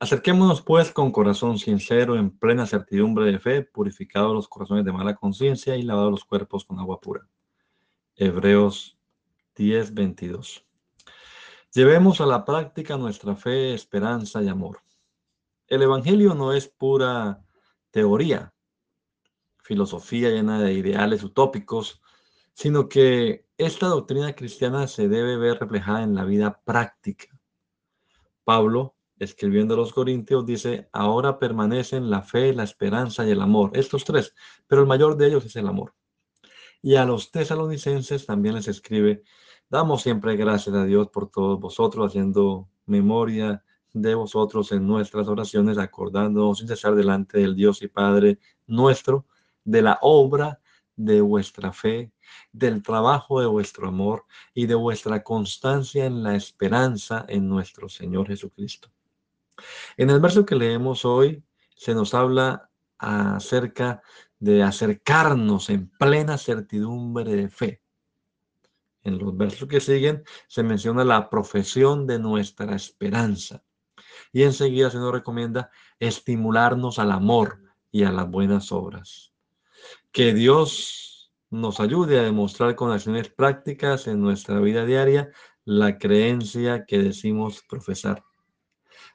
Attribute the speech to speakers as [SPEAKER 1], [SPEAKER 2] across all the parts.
[SPEAKER 1] Acerquémonos pues con corazón sincero, en plena certidumbre de fe, purificados los corazones de mala conciencia y lavados los cuerpos con agua pura. Hebreos 10, 22. Llevemos a la práctica nuestra fe, esperanza y amor. El Evangelio no es pura teoría, filosofía llena de ideales utópicos, sino que esta doctrina cristiana se debe ver reflejada en la vida práctica. Pablo escribiendo a los Corintios, dice, ahora permanecen la fe, la esperanza y el amor. Estos tres, pero el mayor de ellos es el amor. Y a los tesalonicenses también les escribe, damos siempre gracias a Dios por todos vosotros, haciendo memoria de vosotros en nuestras oraciones, acordándonos sin cesar delante del Dios y Padre nuestro, de la obra de vuestra fe, del trabajo de vuestro amor y de vuestra constancia en la esperanza en nuestro Señor Jesucristo en el verso que leemos hoy se nos habla acerca de acercarnos en plena certidumbre de fe. En los versos que siguen se menciona la profesión de nuestra esperanza. Y enseguida se nos recomienda estimularnos al amor y a las buenas obras. Que Dios nos ayude a demostrar con acciones prácticas en nuestra vida diaria la creencia que decimos profesar.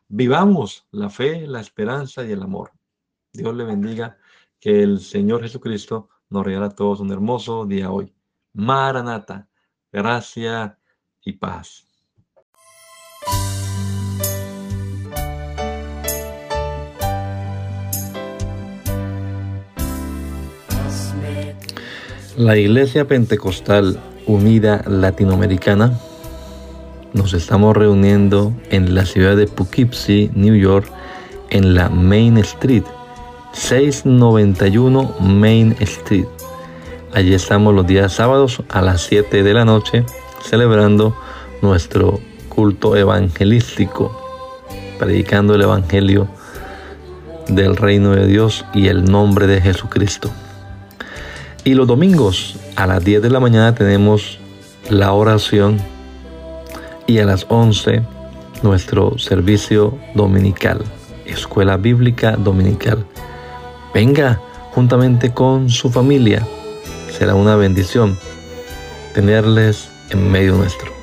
[SPEAKER 1] Vivamos la fe, la esperanza y el amor. Dios le bendiga. Que el Señor Jesucristo nos regala a todos un hermoso día hoy. Maranata, gracia y paz. La Iglesia Pentecostal Unida Latinoamericana nos estamos reuniendo en la ciudad de Poughkeepsie, New York, en la Main Street, 691 Main Street. Allí estamos los días sábados a las 7 de la noche celebrando nuestro culto evangelístico, predicando el Evangelio del reino de Dios y el nombre de Jesucristo. Y los domingos a las 10 de la mañana tenemos la oración y a las 11 nuestro servicio dominical, escuela bíblica dominical. Venga juntamente con su familia. Será una bendición tenerles en medio nuestro.